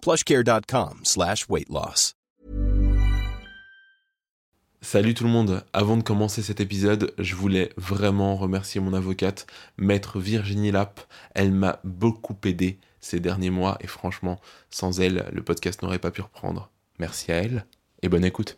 plushcare.com slash weight. Salut tout le monde, avant de commencer cet épisode, je voulais vraiment remercier mon avocate, maître Virginie Lapp. Elle m'a beaucoup aidé ces derniers mois et franchement, sans elle, le podcast n'aurait pas pu reprendre. Merci à elle et bonne écoute.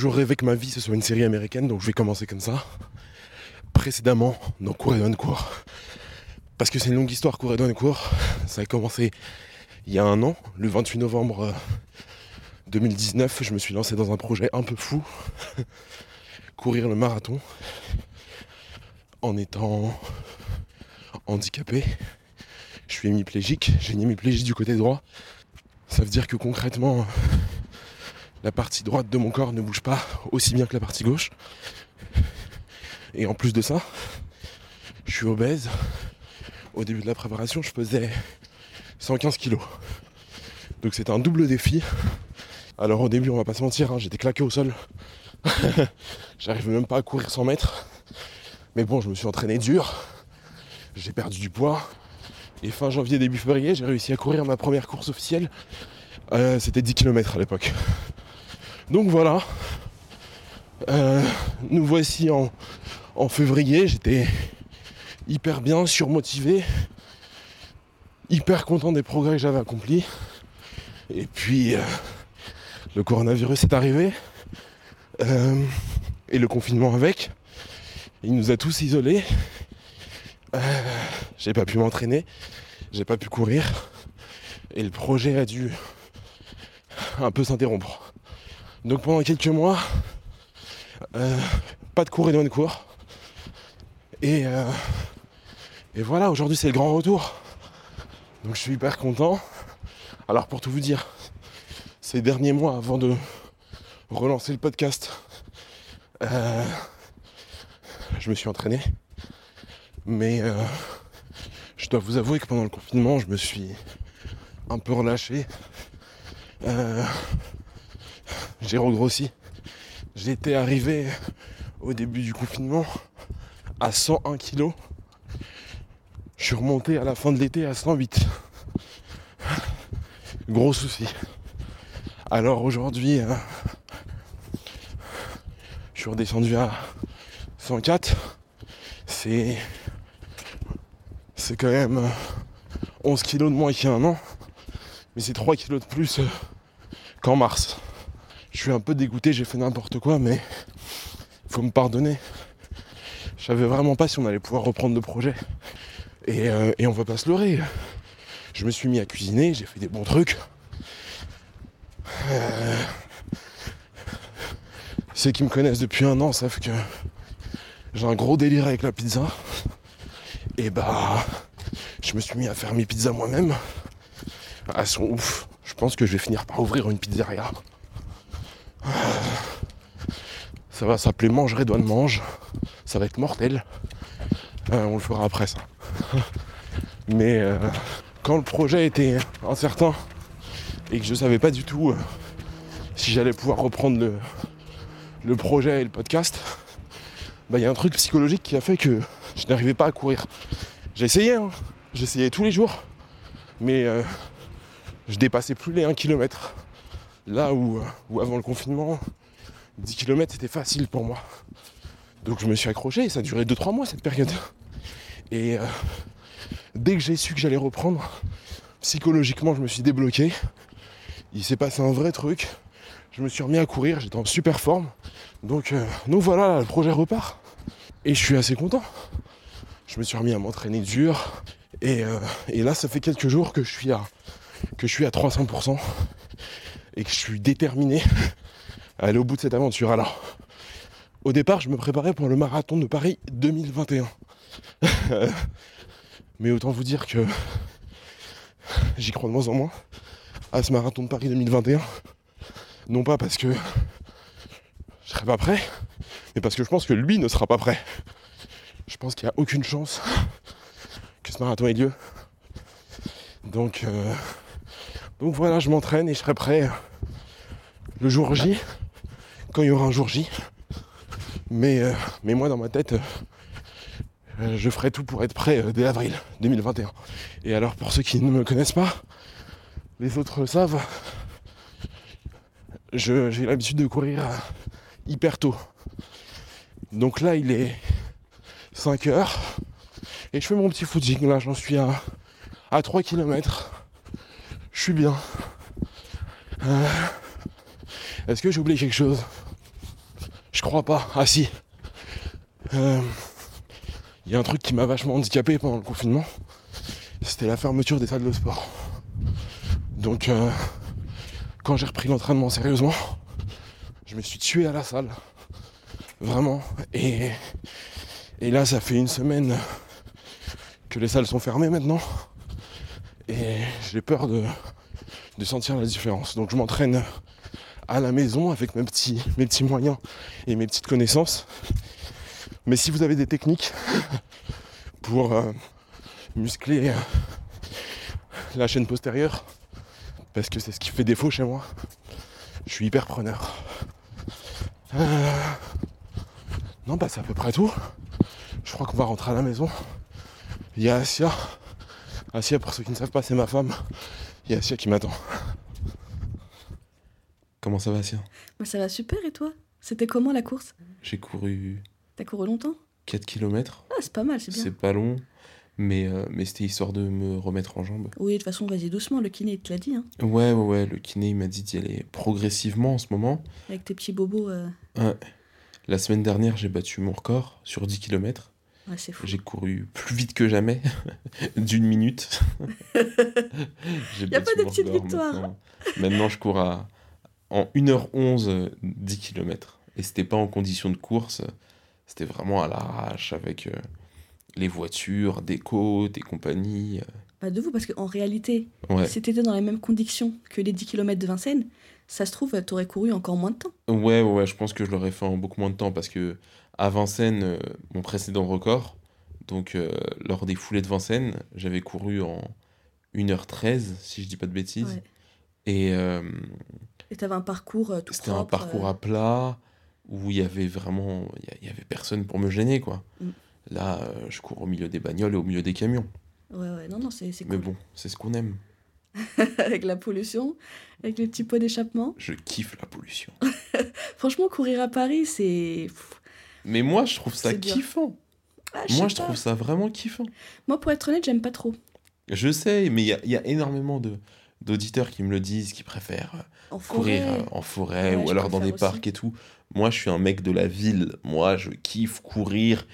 Toujours rêvé que ma vie ce soit une série américaine, donc je vais commencer comme ça. Précédemment, dans Cour et Cours. Parce que c'est une longue histoire, Cour et Cours. Ça a commencé il y a un an, le 28 novembre euh, 2019. Je me suis lancé dans un projet un peu fou courir le marathon en étant handicapé. Je suis hémiplégique, j'ai une hémiplégie du côté droit. Ça veut dire que concrètement, la partie droite de mon corps ne bouge pas aussi bien que la partie gauche. Et en plus de ça, je suis obèse. Au début de la préparation, je pesais 115 kilos. Donc c'était un double défi. Alors au début, on va pas se mentir, hein, j'étais claqué au sol. J'arrivais même pas à courir 100 mètres. Mais bon, je me suis entraîné dur. J'ai perdu du poids. Et fin janvier, début février, j'ai réussi à courir ma première course officielle. Euh, c'était 10 km à l'époque. Donc voilà. Euh, nous voici en, février. J'étais hyper bien, surmotivé, hyper content des progrès que j'avais accomplis. Et puis euh, le coronavirus est arrivé. Euh, et le confinement avec. Il nous a tous isolés. J'ai pas pu m'entraîner. J'ai pas pu courir. Et le projet a dû un peu s'interrompre. Donc pendant quelques mois, euh, pas de cours et de cours. Et, euh, et voilà, aujourd'hui c'est le grand retour. Donc je suis hyper content. Alors pour tout vous dire, ces derniers mois avant de relancer le podcast, euh, je me suis entraîné. Mais je dois vous avouer que pendant le confinement, je me suis un peu relâché. J'ai regrossi. J'étais arrivé au début du confinement à 101 kilos. Je suis remonté à la fin de l'été à 108. Gros souci. Alors aujourd'hui, euh, je suis redescendu à 104. C'est. C'est quand même euh, 11 kilos de moins qu'il y a un an. Mais c'est 3 kilos de plus euh, qu'en mars. Je suis un peu dégoûté, j'ai fait n'importe quoi, mais faut me pardonner. Je savais vraiment pas si on allait pouvoir reprendre le projet. Et, euh, et on va pas se leurrer. Je me suis mis à cuisiner, j'ai fait des bons trucs. Euh, Ceux qui me connaissent depuis un an savent que j'ai un gros délire avec la pizza. Et bah, je me suis mis à faire mes pizzas moi-même. Elles sont ouf. Je pense que je vais finir par ouvrir une pizzeria. Ça va s'appeler Mangerai Douane Mange. Ça va être mortel. Euh, on le fera après ça. Mais euh, quand le projet était incertain et que je savais pas du tout euh, si j'allais pouvoir reprendre le, le projet et le podcast, bah il y a un truc psychologique qui a fait que je n'arrivais pas à courir. J'ai hein. J'essayais tous les jours, mais je dépassais plus les 1 km. Là où, où avant le confinement, 10 km c'était facile pour moi. Donc je me suis accroché et ça a duré 2-3 mois cette période. Et euh, dès que j'ai su que j'allais reprendre, psychologiquement je me suis débloqué. Il s'est passé un vrai truc. Je me suis remis à courir, j'étais en super forme. Donc, euh, voilà, le projet repart. Et je suis assez content. Je me suis remis à m'entraîner dur. Et, euh, là, ça fait quelques jours que je suis à, que je suis à 300% et que je suis déterminé aller au bout de cette aventure. Alors, au départ, je me préparais pour le marathon de Paris 2021. Mais autant vous dire que j'y crois de moins en moins à ce marathon de Paris 2021. Non pas parce que je serai pas prêt, mais parce que je pense que lui ne sera pas prêt. Je pense qu'il n'y a aucune chance que ce marathon ait lieu. Donc, euh, donc voilà, je m'entraîne et je serai prêt le jour J, quand il y aura un jour J. Mais, euh, mais moi, dans ma tête, euh, je ferai tout pour être prêt euh, dès avril 2021. Et alors, pour ceux qui ne me connaissent pas, les autres savent, j'ai l'habitude de courir hyper tôt. Donc là, il est 5 heures. Et je fais mon petit footing. Là, j'en suis à, à 3 km. Je suis bien. Est-ce que j'ai oublié quelque chose? Je crois pas. Ah si. Euh, Il y a un truc qui m'a vachement handicapé pendant le confinement. C'était la fermeture des salles de sport. Donc, euh, quand j'ai repris l'entraînement sérieusement, je me suis tué à la salle. Vraiment. Et, là, ça fait une semaine que les salles sont fermées maintenant. Et j'ai peur de sentir la différence. Donc je m'entraîne à la maison avec mes petits, moyens et mes petites connaissances. Mais si vous avez des techniques pour euh, muscler euh, la chaîne postérieure, parce que c'est ce qui fait défaut chez moi, je suis hyper preneur. Euh, Non, bah c'est à peu près tout. Je crois qu'on va rentrer à la maison. Il y a Asia. Asia, pour ceux qui ne savent pas, c'est ma femme. Il y a Asia qui m'attend. Comment ça va, Sia? Bah, ça va super et toi? C'était comment la course? J'ai couru T'as couru longtemps? 4 km. Ah, c'est pas mal, c'est bien. C'est pas long, mais, euh, mais c'était histoire de me remettre en jambes. Oui, de toute façon, vas-y doucement, le kiné il te l'a dit. Hein. Ouais, ouais, ouais, le kiné il m'a dit d'y aller progressivement en ce moment. Avec tes petits bobos, euh, Ouais. La semaine dernière, j'ai battu mon record sur 10 km. ouais, c'est fou. J'ai couru plus vite que jamais, d'une minute. J'ai Y a pas de victoires. Maintenant, Maintenant, je cours à, en 1h11, euh, 10 km. Et c'était pas en condition de course, c'était vraiment à l'arrache avec euh, les voitures, des côtes et compagnie. euh. Bah, de vous, parce qu'en réalité, Ouais. si t'étais dans les mêmes conditions que les 10 km de Vincennes, ça se trouve, t'aurais couru encore moins de temps. Ouais, ouais, je pense que je l'aurais fait en beaucoup moins de temps parce que à Vincennes, euh, mon précédent record, donc euh, lors des foulées de Vincennes, j'avais couru en 1h13, si je dis pas de bêtises. Ouais. Et euh, Et t'avais un parcours euh, tout c'était un parcours euh, à plat où il y avait vraiment, il y avait personne pour me gêner, quoi. Mm. Là, euh, je cours au milieu des bagnoles et au milieu des camions. Ouais, ouais, non, non, c'est c'est Mais cool. bon, c'est ce qu'on aime. avec la pollution, avec les petits pots d'échappement. Je kiffe la pollution. Franchement, courir à Paris, c'est. Mais moi, je trouve ça kiffant. ah, Moi, je pas. trouve ça vraiment kiffant. Moi, pour être honnête, j'aime pas trop. Je sais, mais il y a, il y a énormément de d'auditeurs qui me le disent, qui préfèrent euh, En courir forêt. euh, en forêt Ouais, ou alors dans des aussi. parcs et tout. Moi, je suis un mec de la ville. Moi, je kiffe courir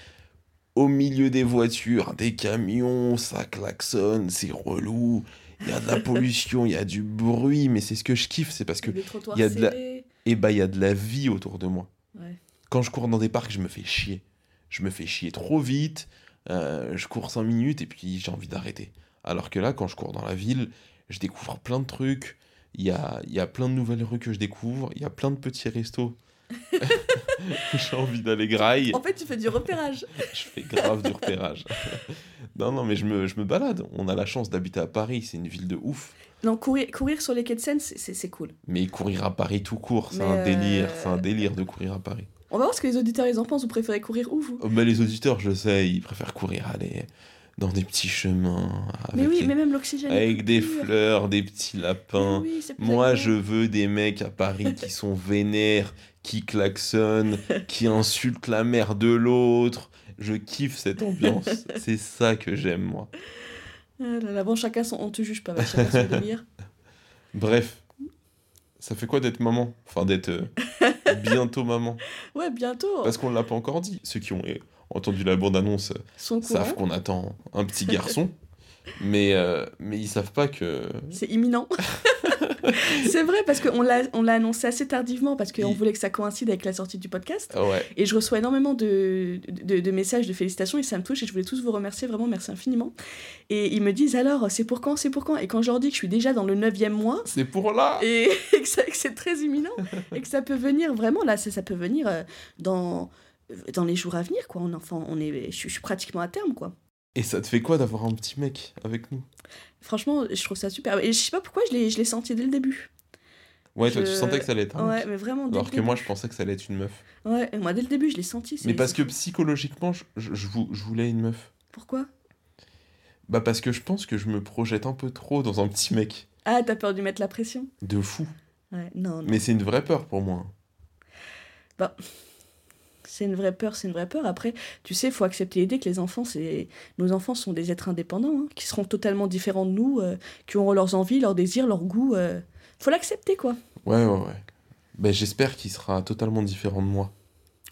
au milieu des voitures, des camions, ça klaxonne, c'est relou. Il y a de la pollution, il y a du bruit, mais c'est ce que je kiffe, c'est parce que il y a de la- serrés. eh ben, il y a de la vie autour de moi. Ouais. Quand je cours dans des parcs, je me fais chier. Je me fais chier trop vite. euh, je cours 5 minutes et puis j'ai envie d'arrêter. Alors que là, quand je cours dans la ville, je découvre plein de trucs. Il y a, il y a plein de nouvelles rues que je découvre. Il y a plein de petits restos. j'ai envie d'aller graille. En fait, tu fais du repérage. Je fais grave du repérage. non, non, mais je me, je me balade. On a la chance d'habiter à Paris. C'est une ville de ouf. Non, courir, courir sur les quais de Seine, c'est- cool. Mais courir à Paris tout court, c'est un délire. euh, C'est un délire de courir à Paris. On va voir ce que les auditeurs ils en pensent. Vous préférez courir où, vous? Oh, Mais les auditeurs, je sais, ils préfèrent courir, aller dans des petits chemins, Mais avec, oui, les- mais même l'oxygène. est avec plus des pur. fleurs, des petits lapins. Oui, Moi, je veux des mecs à Paris qui sont vénères, qui klaxonnent, qui insultent la mère de l'autre. Je kiffe cette ambiance. C'est ça que j'aime, moi. Ah là là, bon, chacun son... On te juge pas, chacun son délire. Bref, ça fait quoi d'être maman? Enfin, d'être euh, bientôt maman? Ouais, bientôt. Parce qu'on l'a pas encore dit. Ceux qui ont euh, entendu la bande-annonce savent qu'on attend un petit garçon. mais, euh, mais ils savent pas que. c'est imminent. c'est vrai, parce qu'on l'a on l'a annoncé assez tardivement, parce qu'on Oui. voulait que ça coïncide avec la sortie du podcast. Ah ouais. Et je reçois énormément de, de, de messages de félicitations et ça me touche et je voulais tous vous remercier, vraiment merci infiniment. Et ils me disent alors, c'est pour quand, c'est pour quand? Et quand je leur dis que je suis déjà dans le neuvième mois C'est pour là et que, c'est très imminent et que ça peut venir vraiment, là, ça, ça peut venir euh, dans, dans les jours à venir, quoi. On, enfin, on est, je, suis- je suis pratiquement à terme, quoi. Et ça te fait quoi d'avoir un petit mec avec nous? Franchement, je trouve ça super. Et je sais pas pourquoi je l'ai je l'ai senti dès le début. Ouais, toi, Je- tu sentais que ça allait être un Ouais, mec. mais vraiment dès Alors que moi, je pensais que ça allait être une meuf. Ouais, et moi dès le début, je l'ai senti. Mais parce que psychologiquement, je, je, je vou- je voulais une meuf. Pourquoi? Bah parce que je pense que je me projette un peu trop dans un petit mec. Ah, t'as peur de lui mettre la pression? De fou. Ouais, non, non. Mais c'est une vraie peur pour moi. C'est une vraie peur, c'est une vraie peur. Après, tu sais, il faut accepter l'idée que les enfants, c'est nos enfants sont des êtres indépendants, hein, qui seront totalement différents de nous, euh, qui auront leurs envies, leurs désirs, leurs goûts. euh. Faut l'accepter, quoi. Ouais, ouais, ouais. Ben, j'espère qu'il sera totalement différent de moi.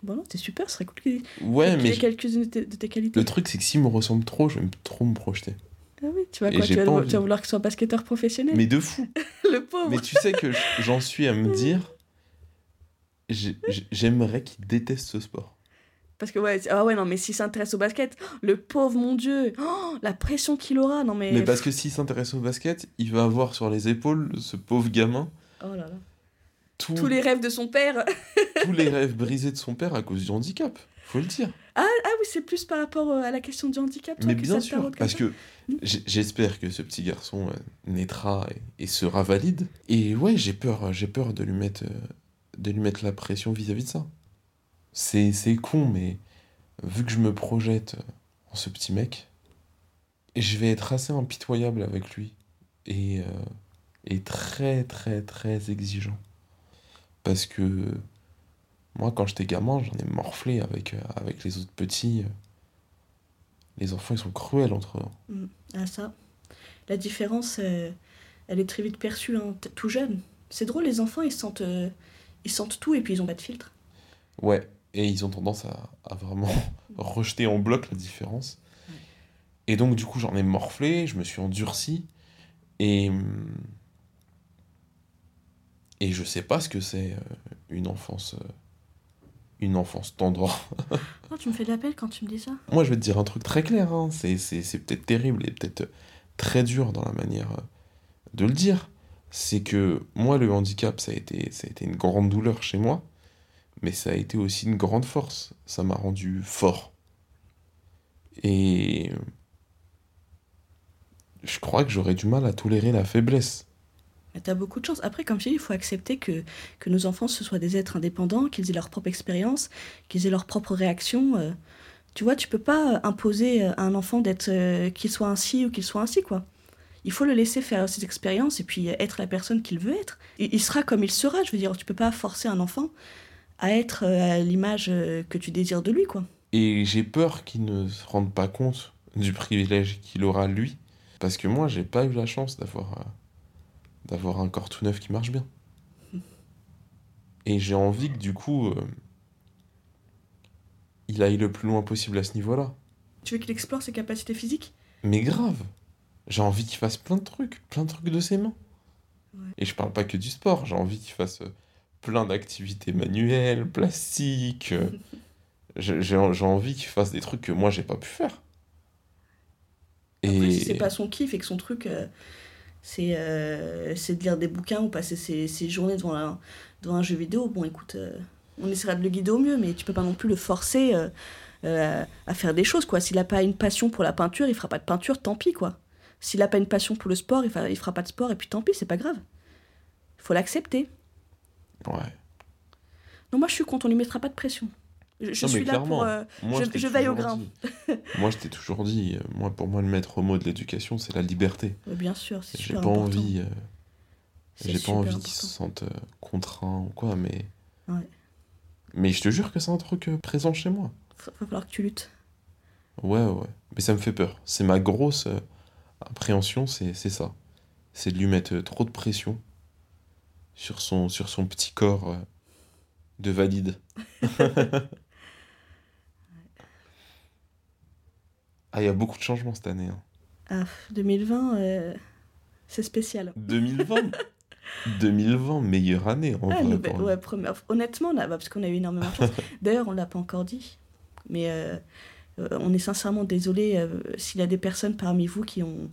Bon, non, c'est super, ce serait cool qu'il Ouais, mais ait quelques-unes de tes, de tes qualités. le truc, c'est que s'il me ressemble trop, je vais trop me projeter. Ah oui, tu vas quoi tu vas, le- tu vas vouloir qu'il soit basketteur professionnel Mais de fou. Le pauvre Mais tu sais que j'en suis à me dire. J'ai- j'ai- J'aimerais qu'il déteste ce sport. Parce que, ouais, ah ouais, non, mais s'il s'intéresse au basket, le pauvre, mon Dieu oh, La pression qu'il aura, non mais... Mais parce que s'il s'intéresse au basket, il va avoir sur les épaules ce pauvre gamin Oh là là. tout- Tous les rêves de son père tous les rêves brisés de son père à cause du handicap. Faut le dire. Ah, ah oui, c'est plus par rapport euh, à la question du handicap, toi, Mais que bien ça te sûr, parce ça que j'espère que ce petit garçon euh, naîtra et, et sera valide. Et ouais, j'ai peur, j'ai peur de lui mettre, euh, de lui mettre la pression vis-à-vis de ça. C'est, c'est con, mais vu que je me projette euh, en ce petit mec, je vais être assez impitoyable avec lui et, euh, et très très très exigeant. Parce que moi, quand j'étais gamin, j'en ai morflé avec, euh, avec les autres petits. les enfants, ils sont cruels entre eux. Ah ça. La différence, elle est très vite perçue, hein, tout jeune. C'est drôle, les enfants, ils sentent, ils sentent tout et puis ils ont pas de filtre. Ouais, et ils ont tendance à, à vraiment rejeter en bloc la différence. Et donc, du coup, j'en ai morflé, je me suis endurci, et. hum, Et je sais pas ce que c'est euh, une enfance. euh, Une enfance tendre. Oh, tu me fais de la peine quand tu me dis ça Moi, je vais te dire un truc très clair, hein, c'est, c'est, c'est peut-être terrible et peut-être très dur dans la manière euh, de le dire. C'est que moi, le handicap, ça a, été, ça a été une grande douleur chez moi, mais ça a été aussi une grande force. Ça m'a rendu fort. Et je crois que j'aurais du mal à tolérer la faiblesse. T'as beaucoup de chance. Après, comme je dis, il faut accepter que, que nos enfants, ce soient des êtres indépendants, qu'ils aient leur propre expérience, qu'ils aient leurs propres réactions. euh. Tu vois, tu peux pas imposer à un enfant d'être euh, qu'il soit ainsi ou qu'il soit ainsi, quoi. Il faut le laisser faire ses expériences et puis être la personne qu'il veut être. Il, il sera comme il sera, je veux dire. Tu peux pas forcer un enfant à être euh, à l'image euh, que tu désires de lui, quoi. Et j'ai peur qu'il ne se rende pas compte du privilège qu'il aura lui. Parce que moi, j'ai pas eu la chance d'avoir euh, d'avoir un corps tout neuf qui marche bien. Et j'ai envie que du coup, euh, il aille le plus loin possible à ce niveau-là. Tu veux qu'il explore ses capacités physiques? Mais grave, j'ai envie qu'il fasse plein de trucs, plein de trucs de ses mains. Ouais. Et je parle pas que du sport, j'ai envie qu'il fasse euh, plein d'activités manuelles, plastiques. euh, j'ai envie qu'il fasse des trucs que moi j'ai pas pu faire. Après, si c'est pas son kiff et que son truc, euh, c'est euh, c'est de lire des bouquins ou passer ses, ses journées devant un, devant un jeu vidéo, bon, écoute, euh, on essaiera de le guider au mieux, mais tu peux pas non plus le forcer à faire des choses, quoi. S'il a pas une passion pour la peinture, il fera pas de peinture, tant pis, quoi. S'il a pas une passion pour le sport, il fera, il fera pas de sport, et puis tant pis, c'est pas grave. Faut l'accepter. Ouais. Non, moi, je suis contre, on lui mettra pas de pression. Je, je Non, mais suis là pour. euh, moi, je- je t'ai je veille au grain. moi, je t'ai toujours dit, euh, moi, pour moi, le maître mot de l'éducation, c'est la liberté. bien sûr, c'est J'ai pas important. envie, euh, j'ai pas envie qu'ils se sentent contraints ou quoi, mais. Ouais. Mais je te jure que c'est un truc présent chez moi. Va va falloir que tu luttes. Ouais, ouais. Mais ça me fait peur. C'est ma grosse appréhension, c'est ça. C'est de lui mettre euh, trop de pression sur son, sur son petit corps euh, de valide. ah, il y a beaucoup de changements cette année. hein. Ah, 2020, euh, c'est spécial. 2020 2020, meilleure année en Ah, vrai. ouais, première- Honnêtement, là, bah, parce qu'on a eu énormément de chance. D'ailleurs, on l'a pas encore dit, mais euh, on est sincèrement désolé euh, s'il y a des personnes parmi vous qui ont,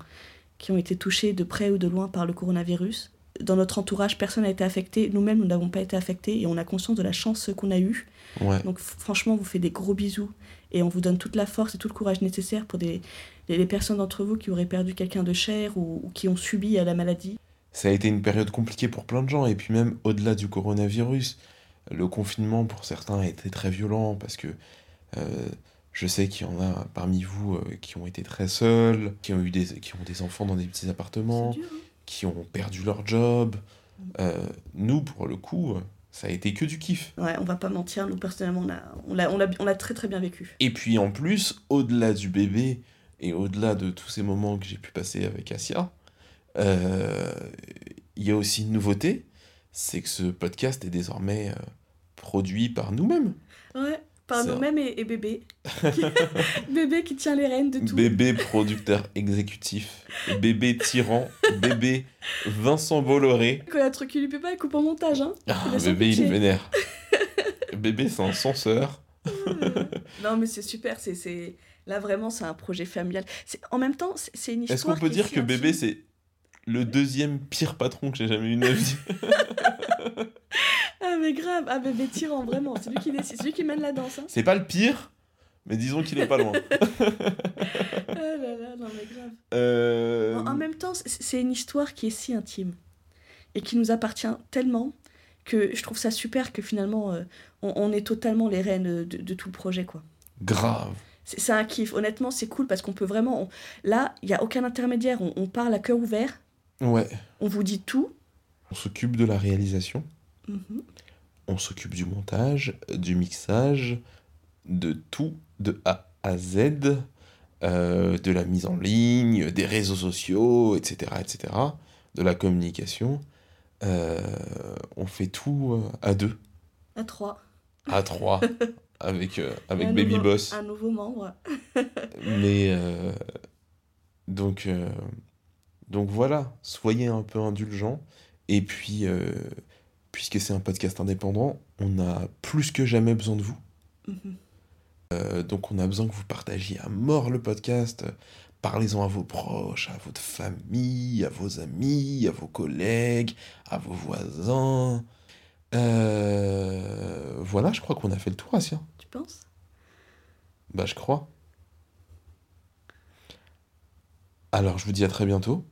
qui ont été touchées de près ou de loin par le coronavirus. Dans notre entourage, personne n'a été affecté. Nous-mêmes, nous n'avons pas été affectés et on a conscience de la chance qu'on a eue. Ouais. Donc, franchement, on vous fait des gros bisous et on vous donne toute la force et tout le courage nécessaire pour des, les, les personnes d'entre vous qui auraient perdu quelqu'un de cher ou, ou qui ont subi euh, la maladie. Ça a été une période compliquée pour plein de gens, et puis même au-delà du coronavirus, le confinement pour certains a été très violent parce que euh, je sais qu'il y en a parmi vous euh, qui ont été très seuls, qui ont eu des, qui ont des enfants dans des petits appartements, dur, hein qui ont perdu leur job. Euh, nous, pour le coup, euh, ça a été que du kiff. Ouais, on va pas mentir, nous personnellement, on l'a, on l'a, on l'a très très bien vécu. Et puis en plus, au-delà du bébé et au-delà de tous ces moments que j'ai pu passer avec Asia, euh, il y a aussi une nouveauté, c'est que ce podcast est désormais produit par nous-mêmes. Ouais, par nous-mêmes et, et bébé. bébé qui tient les rênes de tout. Bébé producteur exécutif, bébé tyran, bébé Vincent Bolloré. Quand il y a un truc qui lui plaît pas, il coupe en montage. Hein. Ah, Il bébé, il vénère. bébé, c'est un censeur. non, mais c'est super. C'est, c'est... Là, vraiment, c'est un projet familial. C'est... En même temps, c'est, une histoire. Est-ce qu'on peut dire que bébé, c'est le deuxième pire patron que j'ai jamais eu de ma vie? Ah, mais grave. Ah, bébé tyran, vraiment. C'est lui qui décide. C'est lui qui mène la danse. Hein. C'est pas le pire, mais disons qu'il est pas loin. Ah là là, non, mais grave. Euh, En, en même temps, c'est, une histoire qui est si intime et qui nous appartient tellement que je trouve ça super que finalement, euh, on, on est totalement les reines de, de tout le projet, quoi. Grave. C'est un kiff. Honnêtement, c'est cool parce qu'on peut vraiment. on- Là, il n'y a aucun intermédiaire. On, on parle à cœur ouvert. Ouais. On vous dit tout. On s'occupe de la réalisation, Mhm. On s'occupe du montage, du mixage, de tout, de A à Z, euh, de la mise en ligne, des réseaux sociaux, etc., etc., de la communication. Euh, on fait tout euh, à deux, À trois. à trois, avec, euh, avec Un Baby nouveau- Boss. Un nouveau membre. Mais donc, donc voilà, soyez un peu indulgents. Et puis, puisque c'est un podcast indépendant, on a plus que jamais besoin de vous. Mhm. Euh, donc on a besoin que vous partagiez à mort le podcast. Parlez-en à vos proches, à votre famille, à vos amis, à vos collègues, à vos voisins. Euh, voilà, je crois qu'on a fait le tour, Asia. Tu penses? Bah, je crois. Alors, je vous dis à très bientôt.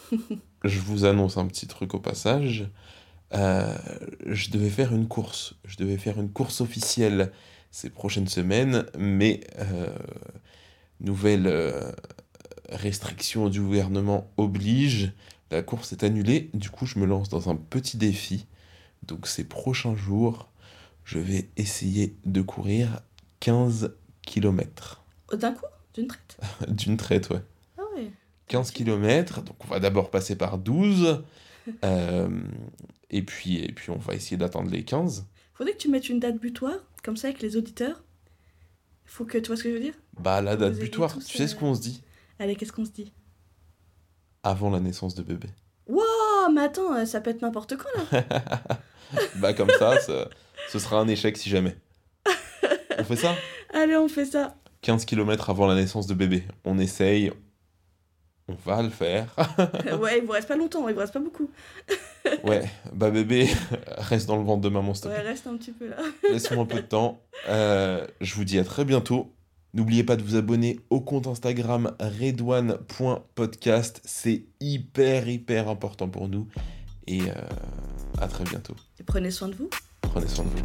je vous annonce un petit truc au passage. Euh, je devais faire une course. Je devais faire une course officielle ces prochaines semaines, mais euh, nouvelle euh, restriction du gouvernement oblige. La course est annulée. Du coup, je me lance dans un petit défi. Donc, ces prochains jours, je vais essayer de courir 15 km. D'un coup? D'une traite? D'une traite, ouais. Ah ouais. 15 km, donc on va d'abord passer par 12, euh, et, puis, et puis on va essayer d'atteindre les 15. Faudrait que tu mettes une date butoir, comme ça, avec les auditeurs. Faut que. Tu vois ce que je veux dire? Bah la date butoir, tous, tu sais ce euh, qu'on se dit? Allez, qu'est-ce qu'on se dit? Avant la naissance de bébé. Waouh, mais attends, euh, ça peut être n'importe quoi là. Bah comme ça, ça- ce sera un échec si jamais. On fait ça? Allez, on fait ça. 15 km avant la naissance de bébé. On essaye, on va le faire. ouais, il vous reste pas longtemps, il vous reste pas beaucoup. Ouais, bah bébé, reste dans le ventre de maman s'il te Ouais, plaît. reste un petit peu là. Laisse-moi un peu de temps. Euh, je vous dis à très bientôt. N'oubliez pas de vous abonner au compte Instagram redouane.podcast. C'est hyper, hyper important pour nous. Et euh, à très bientôt. Et prenez soin de vous. Prenez soin de vous.